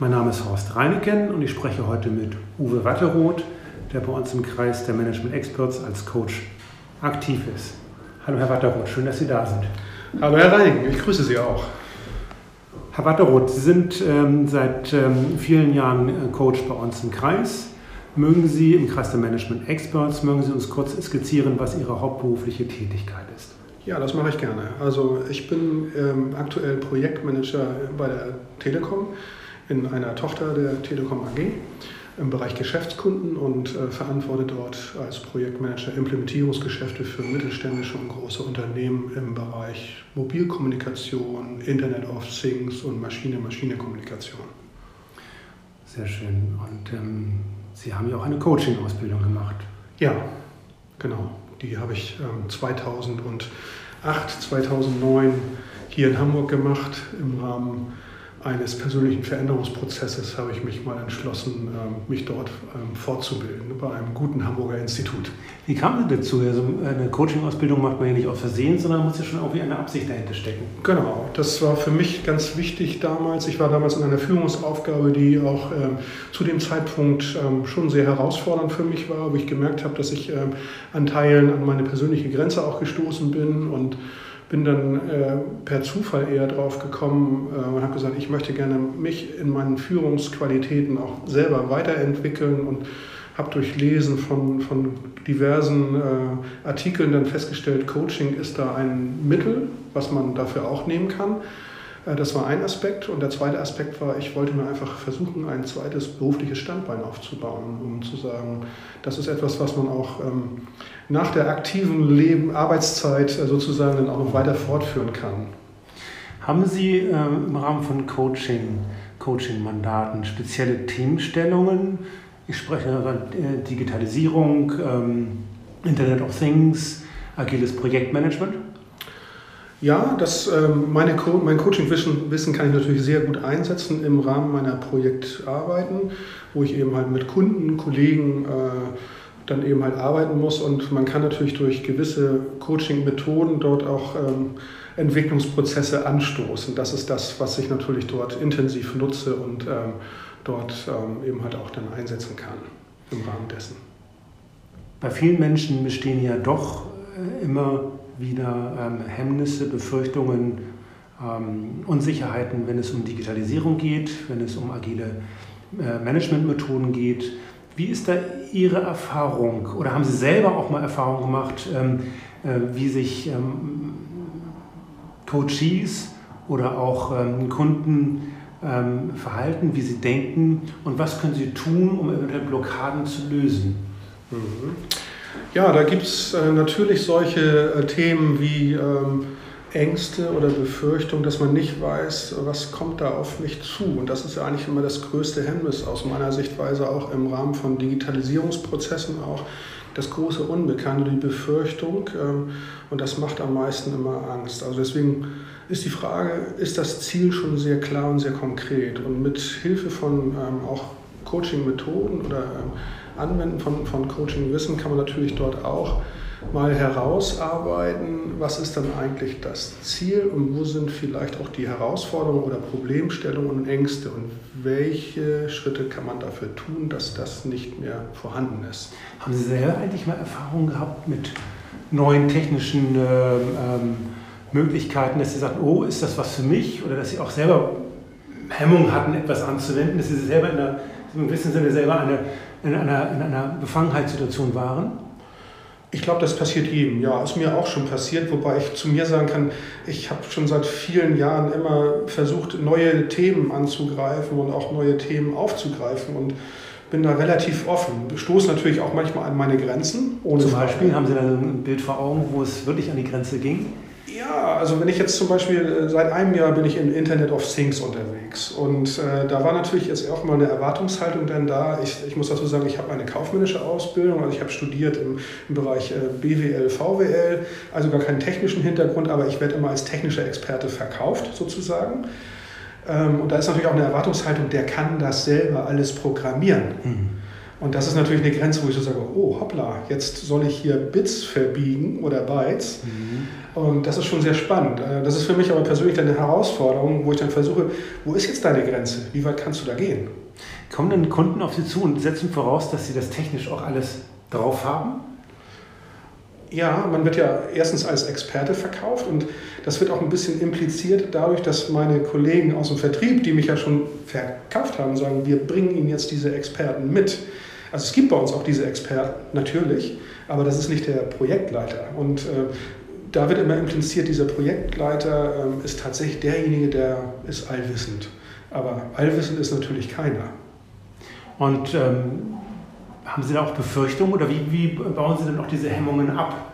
Mein Name ist Horst Reineken und ich spreche heute mit Uwe Watteroth, der bei uns im Kreis der Management Experts als Coach aktiv ist. Hallo Herr Watteroth, schön, dass Sie da sind. Hallo Herr Reineken, ich grüße Sie auch. Herr Watteroth, Sie sind ähm, seit ähm, vielen Jahren äh, Coach bei uns im Kreis. Mögen Sie im Kreis der Management Experts, mögen Sie uns kurz skizzieren, was Ihre hauptberufliche Tätigkeit ist? Ja, das mache ich gerne. Also ich bin ähm, aktuell Projektmanager bei der Telekom in einer Tochter der Telekom AG im Bereich Geschäftskunden und äh, verantworte dort als Projektmanager Implementierungsgeschäfte für mittelständische und große Unternehmen im Bereich Mobilkommunikation, Internet of Things und Maschine-Maschine-Kommunikation. Sehr schön. Und ähm, Sie haben ja auch eine Coaching-Ausbildung gemacht. Ja, genau. Die habe ich ähm, 2008, 2009 hier in Hamburg gemacht im Rahmen eines persönlichen Veränderungsprozesses habe ich mich mal entschlossen, ähm, mich dort ähm, fortzubilden bei einem guten Hamburger Institut. Wie kam Sie dazu? Also eine Coaching-Ausbildung macht man ja nicht aus Versehen, sondern muss ja schon irgendwie eine Absicht dahinter stecken. Genau, das war für mich ganz wichtig damals. Ich war damals in einer Führungsaufgabe, die auch ähm, zu dem Zeitpunkt ähm, schon sehr herausfordernd für mich war, wo ich gemerkt habe, dass ich ähm, an Teilen an meine persönliche Grenze auch gestoßen bin und bin dann äh, per Zufall eher drauf gekommen äh, und habe gesagt, ich möchte gerne mich in meinen Führungsqualitäten auch selber weiterentwickeln und habe durch Lesen von, von diversen äh, Artikeln dann festgestellt, Coaching ist da ein Mittel, was man dafür auch nehmen kann. Äh, das war ein Aspekt. Und der zweite Aspekt war, ich wollte mir einfach versuchen, ein zweites berufliches Standbein aufzubauen, um zu sagen, das ist etwas, was man auch ähm, nach der aktiven Leben, Arbeitszeit äh, sozusagen dann auch noch weiter fortführen kann. Haben Sie äh, im Rahmen von Coaching, Coaching-Mandaten spezielle Themenstellungen? Ich spreche über Digitalisierung, ähm, Internet of Things, agiles Projektmanagement. Ja, das, ähm, meine mein Coaching-Wissen Wissen kann ich natürlich sehr gut einsetzen im Rahmen meiner Projektarbeiten, wo ich eben halt mit Kunden, Kollegen äh, dann eben halt arbeiten muss. Und man kann natürlich durch gewisse Coaching-Methoden dort auch ähm, Entwicklungsprozesse anstoßen. Das ist das, was ich natürlich dort intensiv nutze und ähm, dort ähm, eben halt auch dann einsetzen kann im Rahmen dessen. Bei vielen Menschen bestehen ja doch äh, immer wieder ähm, Hemmnisse, Befürchtungen, ähm, Unsicherheiten, wenn es um Digitalisierung geht, wenn es um agile äh, Managementmethoden geht. Wie ist da Ihre Erfahrung oder haben Sie selber auch mal Erfahrung gemacht, ähm, äh, wie sich ähm, Coaches oder auch ähm, Kunden verhalten, wie sie denken und was können Sie tun, um eventuell Blockaden zu lösen? Mhm. Ja, da gibt es äh, natürlich solche äh, Themen wie Ängste oder Befürchtung, dass man nicht weiß, was kommt da auf mich zu. Und das ist ja eigentlich immer das größte Hemmnis aus meiner Sichtweise auch im Rahmen von Digitalisierungsprozessen auch das große Unbekannte, die Befürchtung. Ähm, und das macht am meisten immer Angst. Also deswegen ist die Frage, ist das Ziel schon sehr klar und sehr konkret? Und mit Hilfe von ähm, auch Coaching-Methoden oder ähm, Anwenden von, von Coaching-Wissen kann man natürlich dort auch mal herausarbeiten, was ist dann eigentlich das Ziel und wo sind vielleicht auch die Herausforderungen oder Problemstellungen und Ängste und welche Schritte kann man dafür tun, dass das nicht mehr vorhanden ist. Haben Sie selber eigentlich mal Erfahrungen gehabt mit neuen technischen ähm, ähm, Möglichkeiten, dass Sie sagen, oh, ist das was für mich? Oder dass Sie auch selber Hemmungen hatten, etwas anzuwenden, dass Sie selber in einer, im gewissen Sinne selber eine in einer, in einer Befangenheitssituation waren? Ich glaube, das passiert jedem. Ja, ist mir auch schon passiert, wobei ich zu mir sagen kann, ich habe schon seit vielen Jahren immer versucht, neue Themen anzugreifen und auch neue Themen aufzugreifen und bin da relativ offen. Stoße natürlich auch manchmal an meine Grenzen. Zum Beispiel haben Sie da ein Bild vor Augen, wo es wirklich an die Grenze ging? Ja, also wenn ich jetzt zum Beispiel, äh, seit einem Jahr bin ich im Internet of Things unterwegs und äh, da war natürlich jetzt auch mal eine Erwartungshaltung dann da. Ich, ich muss dazu sagen, ich habe eine kaufmännische Ausbildung, also ich habe studiert im, im Bereich äh, BWL, VWL, also gar keinen technischen Hintergrund, aber ich werde immer als technischer Experte verkauft sozusagen. Ähm, und da ist natürlich auch eine Erwartungshaltung, der kann das selber alles programmieren. Mhm. Und das ist natürlich eine Grenze, wo ich so sage, oh hoppla, jetzt soll ich hier Bits verbiegen oder Bytes. Mhm. Und das ist schon sehr spannend. Äh, das ist für mich aber persönlich eine Herausforderung, wo ich dann versuche, wo ist jetzt deine Grenze? Wie weit kannst du da gehen? Kommen dann Kunden auf Sie zu und setzen voraus, dass Sie das technisch auch alles drauf haben? Ja, man wird ja erstens als Experte verkauft und das wird auch ein bisschen impliziert dadurch, dass meine Kollegen aus dem Vertrieb, die mich ja schon verkauft haben, sagen, wir bringen Ihnen jetzt diese Experten mit. Also es gibt bei uns auch diese Experten, natürlich, aber das ist nicht der Projektleiter. Und äh, da wird immer impliziert, dieser Projektleiter äh, ist tatsächlich derjenige, der ist allwissend. Aber allwissend ist natürlich keiner. Und ähm, haben Sie da auch Befürchtungen oder wie, wie bauen Sie denn auch diese Hemmungen ab?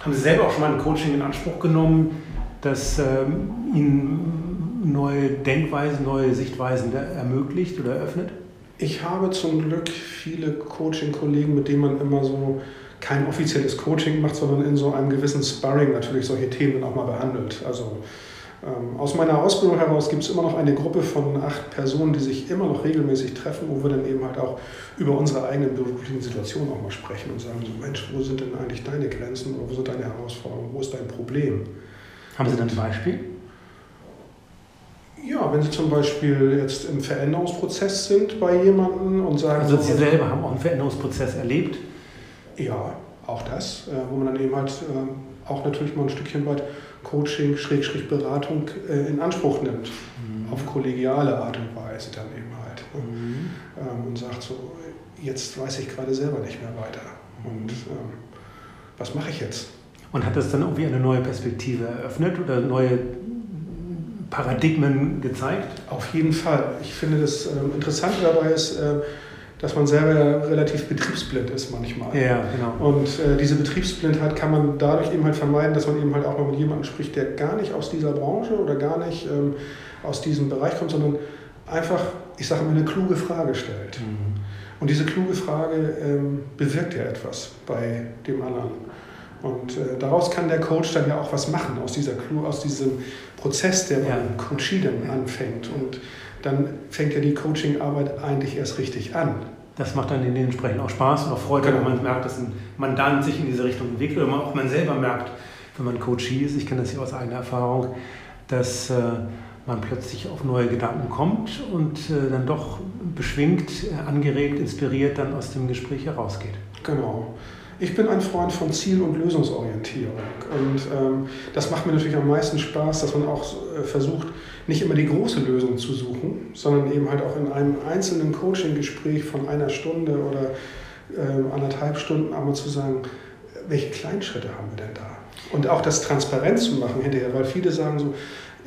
Haben Sie selber auch schon mal ein Coaching in Anspruch genommen, das ähm, Ihnen neue Denkweisen, neue Sichtweisen ermöglicht oder eröffnet? Ich habe zum Glück viele Coaching-Kollegen, mit denen man immer so kein offizielles Coaching macht, sondern in so einem gewissen Sparring natürlich solche Themen auch mal behandelt. Also ähm, aus meiner Ausbildung heraus gibt es immer noch eine Gruppe von acht Personen, die sich immer noch regelmäßig treffen, wo wir dann eben halt auch über unsere eigenen beruflichen Situationen auch mal sprechen und sagen, so Mensch, wo sind denn eigentlich deine Grenzen oder wo sind deine Herausforderungen, wo ist dein Problem? Haben Sie dann ein Beispiel? Ja, wenn Sie zum Beispiel jetzt im Veränderungsprozess sind bei jemandem und sagen... Also Sie selber haben auch einen Veränderungsprozess erlebt? Ja, auch das, äh, wo man dann eben halt ähm, auch natürlich mal ein Stückchen weit Coaching, Schrägstrich Beratung äh, in Anspruch nimmt. Mhm. Auf kollegiale Art und Weise dann eben halt. Ne? Mhm. Ähm, und sagt so, jetzt weiß ich gerade selber nicht mehr weiter. Und ähm, was mache ich jetzt? Und hat das dann irgendwie eine neue Perspektive eröffnet oder neue Paradigmen gezeigt? Auf jeden Fall. Ich finde das ähm, Interessante dabei ist, äh, dass man selber relativ betriebsblind ist manchmal. Ja, genau. Und äh, diese Betriebsblindheit kann man dadurch eben halt vermeiden, dass man eben halt auch mal mit jemandem spricht, der gar nicht aus dieser Branche oder gar nicht ähm, aus diesem Bereich kommt, sondern einfach, ich sage mal, eine kluge Frage stellt. Mhm. Und diese kluge Frage ähm, bewirkt ja etwas bei dem anderen. Und äh, daraus kann der Coach dann ja auch was machen, aus, dieser, aus diesem Prozess, der ja. beim Coachie dann anfängt. Und dann fängt ja die Coaching-Arbeit eigentlich erst richtig an. Das macht dann dementsprechend auch Spaß und auch Freude, genau. wenn man merkt, dass ein Mandant sich in diese Richtung entwickelt oder man, auch man selber merkt, wenn man Coachie ist, ich kenne das hier aus eigener Erfahrung, dass äh, man plötzlich auf neue Gedanken kommt und äh, dann doch beschwingt, angeregt, inspiriert dann aus dem Gespräch herausgeht. Genau. Ich bin ein Freund von Ziel- und Lösungsorientierung. Und ähm, das macht mir natürlich am meisten Spaß, dass man auch äh, versucht, nicht immer die große Lösung zu suchen, sondern eben halt auch in einem einzelnen Coaching-Gespräch von einer Stunde oder äh, anderthalb Stunden einmal zu sagen, welche Kleinschritte haben wir denn da? Und auch das transparent zu machen hinterher, weil viele sagen so,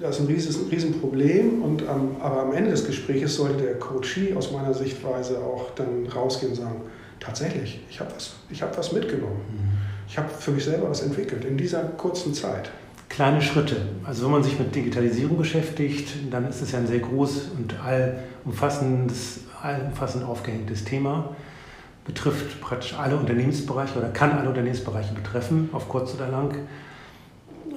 das ist ein, riesen, ein Riesenproblem, und, ähm, aber am Ende des Gesprächs sollte der Coachee aus meiner Sichtweise auch dann rausgehen und sagen, tatsächlich, ich habe was, hab was mitgenommen. Mhm. Ich habe für mich selber was entwickelt in dieser kurzen Zeit. Kleine Schritte. Also wenn man sich mit Digitalisierung beschäftigt, dann ist es ja ein sehr groß und allumfassendes, allumfassend aufgehängtes Thema. Betrifft praktisch alle Unternehmensbereiche oder kann alle Unternehmensbereiche betreffen, auf kurz oder lang.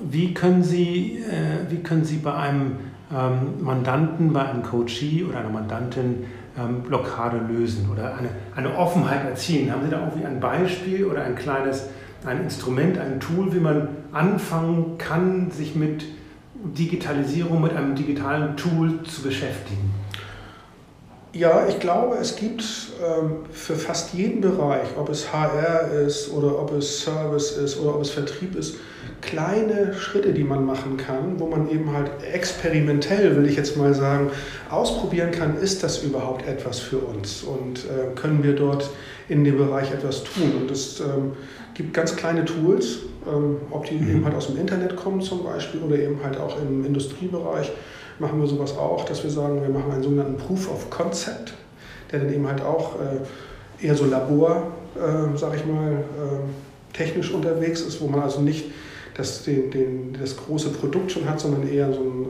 Wie können Sie, äh, wie können Sie bei einem ähm, Mandanten, bei einem Coachee oder einer Mandantin ähm, Blockade lösen oder eine, eine Offenheit erzielen? Haben Sie da irgendwie ein Beispiel oder ein kleines ein Instrument, ein Tool, wie man anfangen kann, sich mit Digitalisierung, mit einem digitalen Tool zu beschäftigen? Ja, ich glaube, es gibt ähm, für fast jeden Bereich, ob es HR ist oder ob es Service ist oder ob es Vertrieb ist, kleine Schritte, die man machen kann, wo man eben halt experimentell, will ich jetzt mal sagen, ausprobieren kann, ist das überhaupt etwas für uns und äh, können wir dort in dem Bereich etwas tun. Und es ähm, gibt ganz kleine Tools, ähm, ob die mhm. eben halt aus dem Internet kommen zum Beispiel oder eben halt auch im Industriebereich machen wir sowas auch, dass wir sagen, wir machen einen sogenannten Proof of Concept, der dann eben halt auch äh, eher so Labor, äh, sag ich mal, äh, technisch unterwegs ist, wo man also nicht das, den, den, das große Produkt schon hat, sondern eher so ein,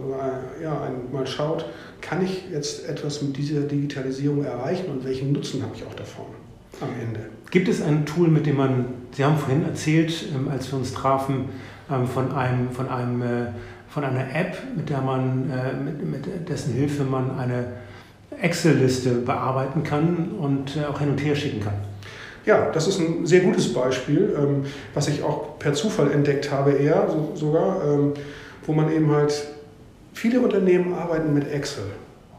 äh, ja, ein, mal schaut, kann ich jetzt etwas mit dieser Digitalisierung erreichen und welchen Nutzen habe ich auch davon am Ende. Gibt es ein Tool, mit dem man, Sie haben vorhin erzählt, ähm, als wir uns trafen, ähm, von einem, von einem äh, von einer App, mit der man, äh, mit, mit dessen Hilfe man eine Excel-Liste bearbeiten kann und äh, auch hin und her schicken kann. Ja, das ist ein sehr gutes Beispiel, ähm, was ich auch per Zufall entdeckt habe, eher sogar, ähm, wo man eben halt, viele Unternehmen arbeiten mit Excel.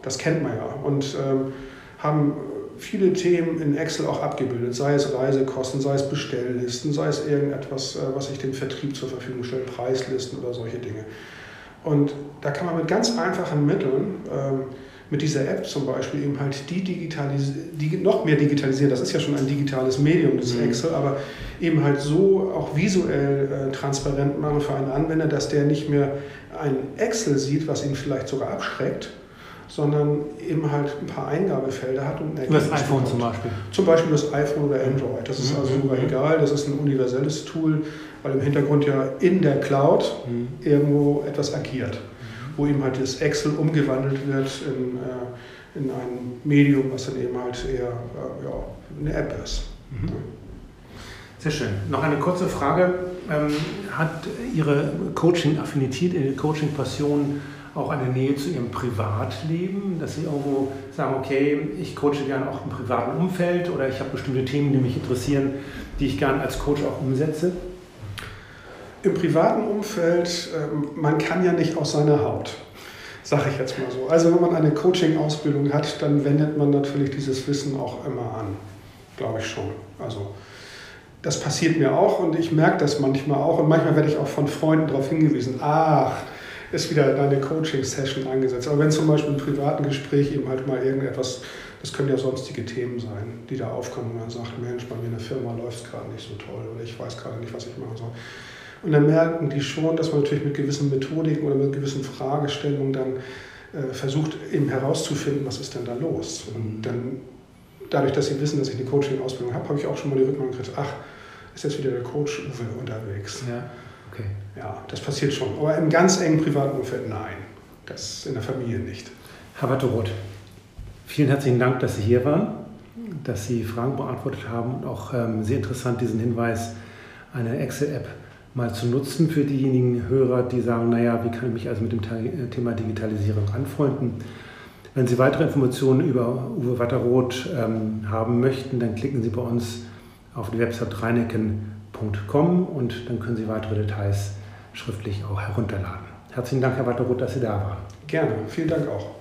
Das kennt man ja. Und ähm, haben viele Themen in Excel auch abgebildet, sei es Reisekosten, sei es Bestelllisten, sei es irgendetwas, äh, was ich dem Vertrieb zur Verfügung stelle, Preislisten oder solche Dinge. Und da kann man mit ganz einfachen Mitteln, ähm, mit dieser App zum Beispiel, eben halt die, digitalis die noch mehr digitalisieren. Das ist ja schon ein digitales Medium, das mhm. Excel, aber eben halt so auch visuell äh, transparent machen für einen Anwender, dass der nicht mehr ein Excel sieht, was ihn vielleicht sogar abschreckt, sondern eben halt ein paar Eingabefelder hat. Und das iPhone bekommt. zum Beispiel? Zum Beispiel das iPhone oder Android. Das ist mhm. also sogar mhm. egal. Das ist ein universelles Tool, weil im Hintergrund ja in der Cloud mhm. irgendwo etwas agiert, wo eben halt das Excel umgewandelt wird in, äh, in ein Medium, was dann eben halt eher äh, ja, eine App ist. Mhm. Sehr schön. Noch eine kurze Frage. Ähm, hat Ihre Coaching-Affinität, Ihre Coaching-Passion auch eine Nähe zu ihrem Privatleben, dass sie irgendwo sagen, okay, ich coache gerne auch im privaten Umfeld oder ich habe bestimmte Themen, die mich interessieren, die ich gerne als Coach auch umsetze? Im privaten Umfeld, ähm, man kann ja nicht aus seiner Haut, sage ich jetzt mal so. Also wenn man eine Coaching-Ausbildung hat, dann wendet man natürlich dieses Wissen auch immer an, glaube ich schon. Also das passiert mir auch und ich merke das manchmal auch und manchmal werde ich auch von Freunden darauf hingewiesen, ach, ist wieder deine Coaching-Session angesetzt. Aber wenn zum Beispiel im privaten Gespräch eben halt mal irgendetwas, das können ja sonstige Themen sein, die da aufkommen und man sagt, Mensch, bei mir in der Firma läuft es gerade nicht so toll oder ich weiß gerade nicht, was ich machen soll. Und dann merken die schon, dass man natürlich mit gewissen Methodiken oder mit gewissen Fragestellungen dann äh, versucht, eben herauszufinden, was ist denn da los. Und mhm. dann, dadurch, dass sie wissen, dass ich eine Coaching-Ausbildung habe, habe ich auch schon mal die Rückmeldung gekriegt, ach, ist jetzt wieder der Coach Uwe unterwegs. Ja. Okay. Ja, das passiert schon. Aber im ganz engen privaten Umfeld nein. Das in der Familie nicht. Herr Watteroth, vielen herzlichen Dank, dass Sie hier waren, dass Sie Fragen beantwortet haben und auch ähm, sehr interessant diesen Hinweis, eine Excel-App mal zu nutzen für diejenigen Hörer, die sagen, naja, wie kann ich mich also mit dem äh, Thema Digitalisierung anfreunden? Wenn Sie weitere Informationen über Uwe Watteroth ähm, haben möchten, dann klicken Sie bei uns auf die Website Reineken www.ecom und dann können Sie weitere Details schriftlich auch herunterladen. Herzlichen Dank, Herr Watteroth, dass Sie da waren. Gerne, vielen Dank auch.